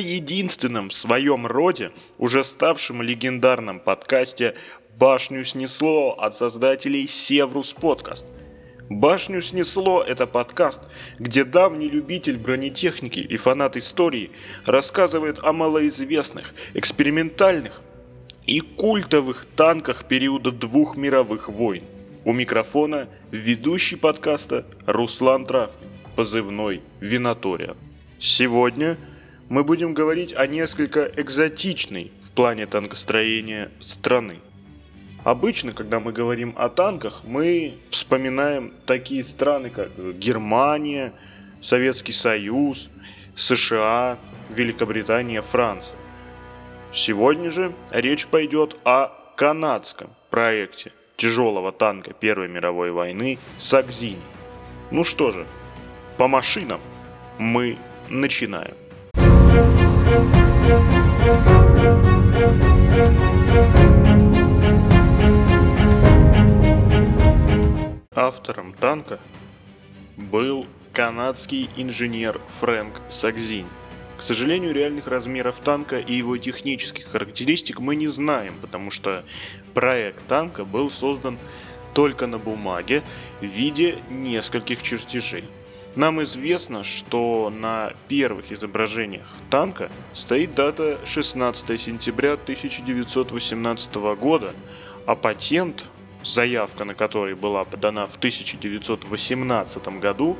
Единственном в своем роде, уже ставшем легендарном подкасте «Башню снесло» от создателей Севрус Подкаст. «Башню снесло» — это подкаст, где давний любитель бронетехники и фанат истории рассказывает о малоизвестных, экспериментальных и культовых танках периода двух мировых войн. У микрофона ведущий подкаста Руслан Травкин, позывной Винатория. Сегодня мы будем говорить о несколько экзотичной в плане танкостроения страны. Обычно, когда мы говорим о танках, мы вспоминаем такие страны, как Германия, Советский Союз, США, Великобритания, Франция. Сегодня же речь пойдет о канадском проекте тяжелого танка Первой мировой войны Сакзини. Ну что же, по машинам мы начинаем. Автором танка был канадский инженер Фрэнк Сакзини. К сожалению, реальных размеров танка и его технических характеристик мы не знаем, потому что проект танка был создан только на бумаге в виде нескольких чертежей. Нам известно, что на первых изображениях танка стоит дата 16 сентября 1918 года, а патент заявка на который была подана в 1918 году,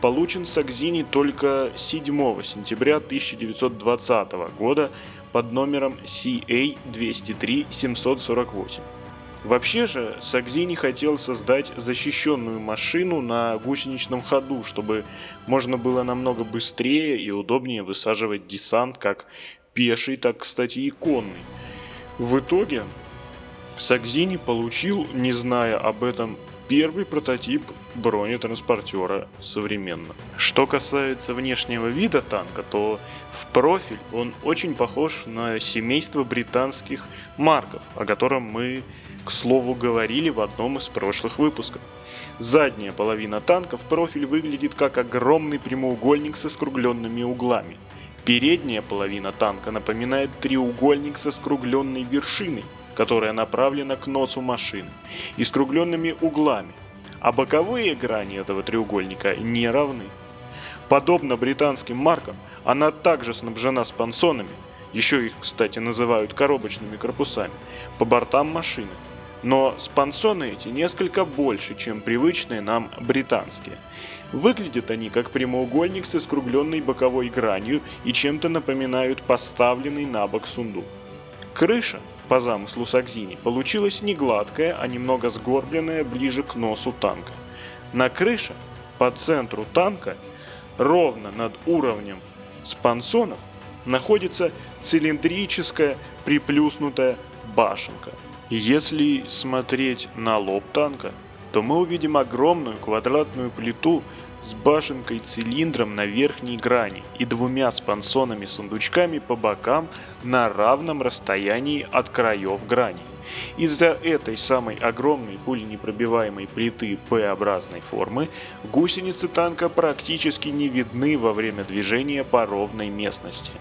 получен Сакзини только 7 сентября 1920 года под номером CA-203-748. Вообще же, Сакзини хотел создать защищенную машину на гусеничном ходу, чтобы можно было намного быстрее и удобнее высаживать десант как пеший, так, кстати, и конный. В итоге Сакзини получил, не зная об этом, первый прототип бронетранспортера современно. Что касается внешнего вида танка, то в профиль он очень похож на семейство британских марков, о котором мы, к слову, говорили в одном из прошлых выпусков. Задняя половина танка в профиль выглядит как огромный прямоугольник со скругленными углами. Передняя половина танка напоминает треугольник со скругленной вершиной – которая направлена к носу машины, и скругленными углами, а боковые грани этого треугольника не равны. Подобно британским маркам, она также снабжена спансонами, еще их, кстати, называют коробочными корпусами, по бортам машины. Но спансоны эти несколько больше, чем привычные нам британские. Выглядят они как прямоугольник со скругленной боковой гранью и чем-то напоминают поставленный на бок сундук. Крыша по замыслу Сакзини, получилась не гладкая, а немного сгорбленная ближе к носу танка. На крыше, по центру танка, ровно над уровнем спансонов, находится цилиндрическая приплюснутая башенка. Если смотреть на лоб танка, то мы увидим огромную квадратную плиту с башенкой-цилиндром на верхней грани и двумя спансонами-сундучками по бокам на равном расстоянии от краев грани. Из-за этой самой огромной пуленепробиваемой плиты П-образной формы гусеницы танка практически не видны во время движения по ровной местности.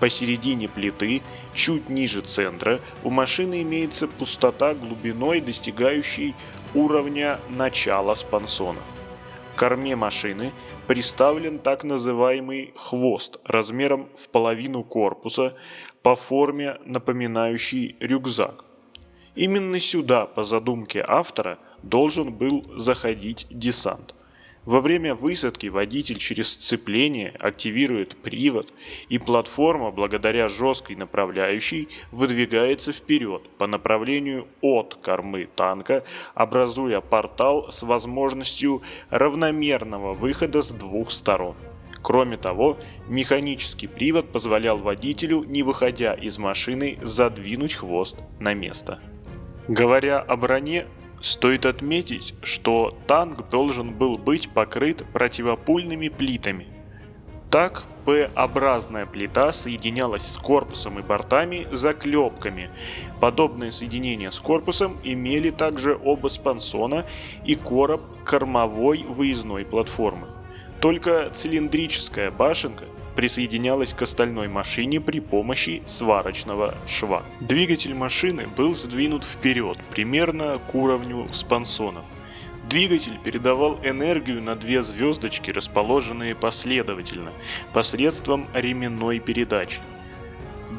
Посередине плиты, чуть ниже центра, у машины имеется пустота глубиной, достигающей уровня начала спансона. Корме машины приставлен так называемый хвост размером в половину корпуса по форме напоминающий рюкзак. Именно сюда, по задумке автора, должен был заходить десант – во время высадки водитель через сцепление активирует привод, и платформа, благодаря жесткой направляющей, выдвигается вперед по направлению от кормы танка, образуя портал с возможностью равномерного выхода с двух сторон. Кроме того, механический привод позволял водителю, не выходя из машины, задвинуть хвост на место. Говоря о броне, Стоит отметить, что танк должен был быть покрыт противопульными плитами. Так, П-образная плита соединялась с корпусом и бортами заклепками. Подобные соединения с корпусом имели также оба спансона и короб кормовой выездной платформы. Только цилиндрическая башенка присоединялась к остальной машине при помощи сварочного шва. Двигатель машины был сдвинут вперед, примерно к уровню спансонов. Двигатель передавал энергию на две звездочки, расположенные последовательно, посредством ременной передачи.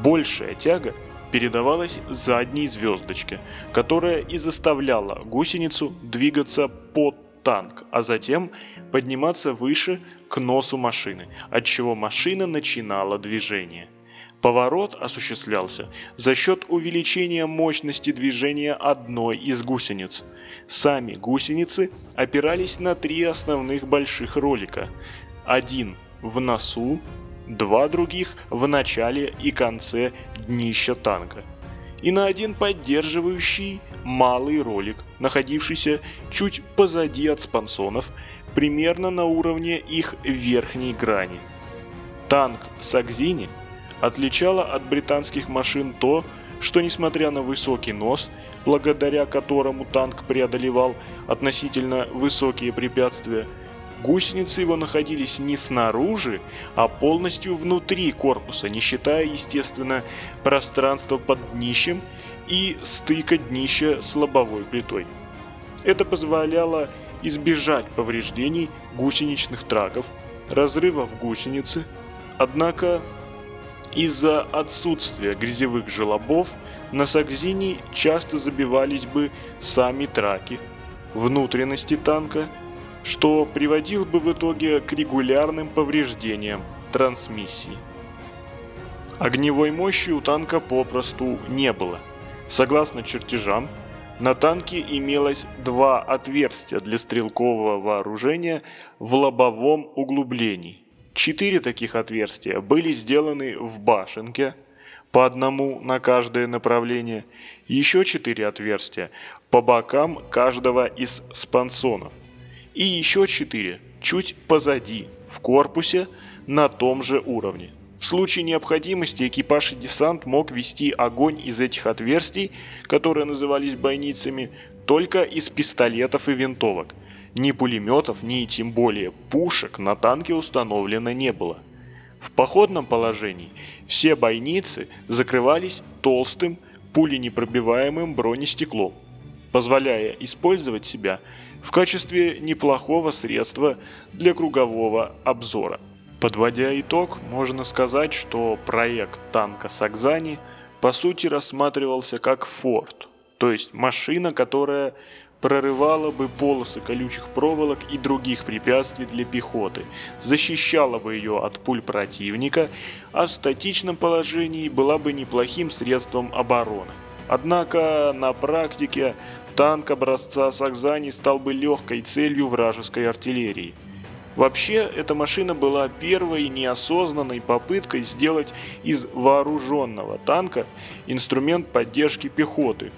Большая тяга передавалась задней звездочке, которая и заставляла гусеницу двигаться под танк, а затем подниматься выше к носу машины, отчего машина начинала движение. Поворот осуществлялся за счет увеличения мощности движения одной из гусениц. Сами гусеницы опирались на три основных больших ролика. Один в носу, два других в начале и конце днища танка. И на один поддерживающий малый ролик, находившийся чуть позади от спансонов, примерно на уровне их верхней грани. Танк Сагзини отличало от британских машин то, что несмотря на высокий нос, благодаря которому танк преодолевал относительно высокие препятствия, гусеницы его находились не снаружи, а полностью внутри корпуса, не считая, естественно, пространства под днищем и стыка днища с лобовой плитой. Это позволяло избежать повреждений гусеничных траков, разрывов гусеницы, однако из-за отсутствия грязевых желобов на Сакзине часто забивались бы сами траки, внутренности танка, что приводил бы в итоге к регулярным повреждениям трансмиссии. Огневой мощи у танка попросту не было. Согласно чертежам, на танке имелось два отверстия для стрелкового вооружения в лобовом углублении. Четыре таких отверстия были сделаны в башенке, по одному на каждое направление, еще четыре отверстия по бокам каждого из спансонов, и еще четыре чуть позади, в корпусе, на том же уровне. В случае необходимости экипаж и десант мог вести огонь из этих отверстий, которые назывались бойницами, только из пистолетов и винтовок. Ни пулеметов, ни тем более пушек на танке установлено не было. В походном положении все бойницы закрывались толстым пуленепробиваемым бронестеклом, позволяя использовать себя в качестве неплохого средства для кругового обзора. Подводя итог, можно сказать, что проект танка Сакзани по сути рассматривался как форт, то есть машина, которая прорывала бы полосы колючих проволок и других препятствий для пехоты, защищала бы ее от пуль противника, а в статичном положении была бы неплохим средством обороны. Однако на практике танк образца Сакзани стал бы легкой целью вражеской артиллерии – Вообще, эта машина была первой неосознанной попыткой сделать из вооруженного танка инструмент поддержки пехоты,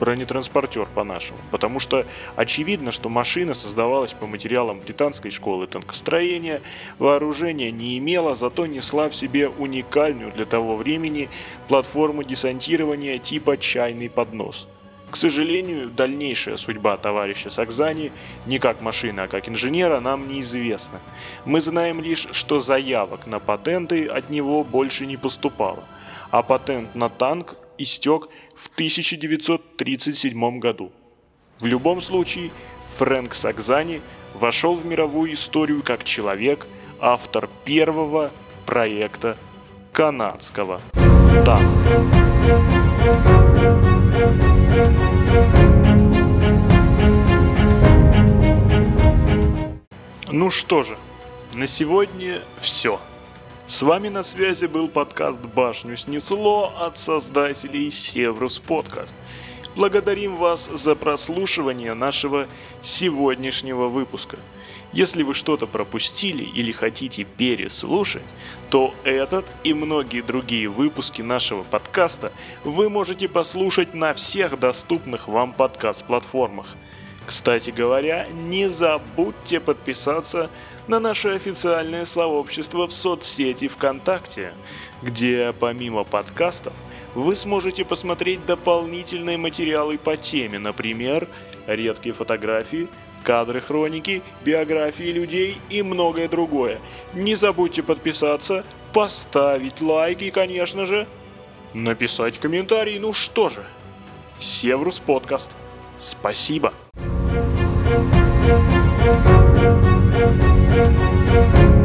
бронетранспортер по-нашему, потому что очевидно, что машина создавалась по материалам британской школы танкостроения, вооружение не имела, зато несла в себе уникальную для того времени платформу десантирования типа чайный поднос – к сожалению, дальнейшая судьба товарища Сакзани, не как машины, а как инженера, нам неизвестна. Мы знаем лишь, что заявок на патенты от него больше не поступало, а патент на танк истек в 1937 году. В любом случае, Фрэнк Сакзани вошел в мировую историю как человек, автор первого проекта канадского танка. Ну что же, на сегодня все. С вами на связи был подкаст «Башню снесло» от создателей Севрус Подкаст. Благодарим вас за прослушивание нашего сегодняшнего выпуска – если вы что-то пропустили или хотите переслушать, то этот и многие другие выпуски нашего подкаста вы можете послушать на всех доступных вам подкаст-платформах. Кстати говоря, не забудьте подписаться на наше официальное сообщество в соцсети ВКонтакте, где помимо подкастов вы сможете посмотреть дополнительные материалы по теме, например, редкие фотографии, кадры хроники, биографии людей и многое другое. Не забудьте подписаться, поставить лайк и, конечно же, написать комментарий. Ну что же, Севрус Подкаст. Спасибо. You.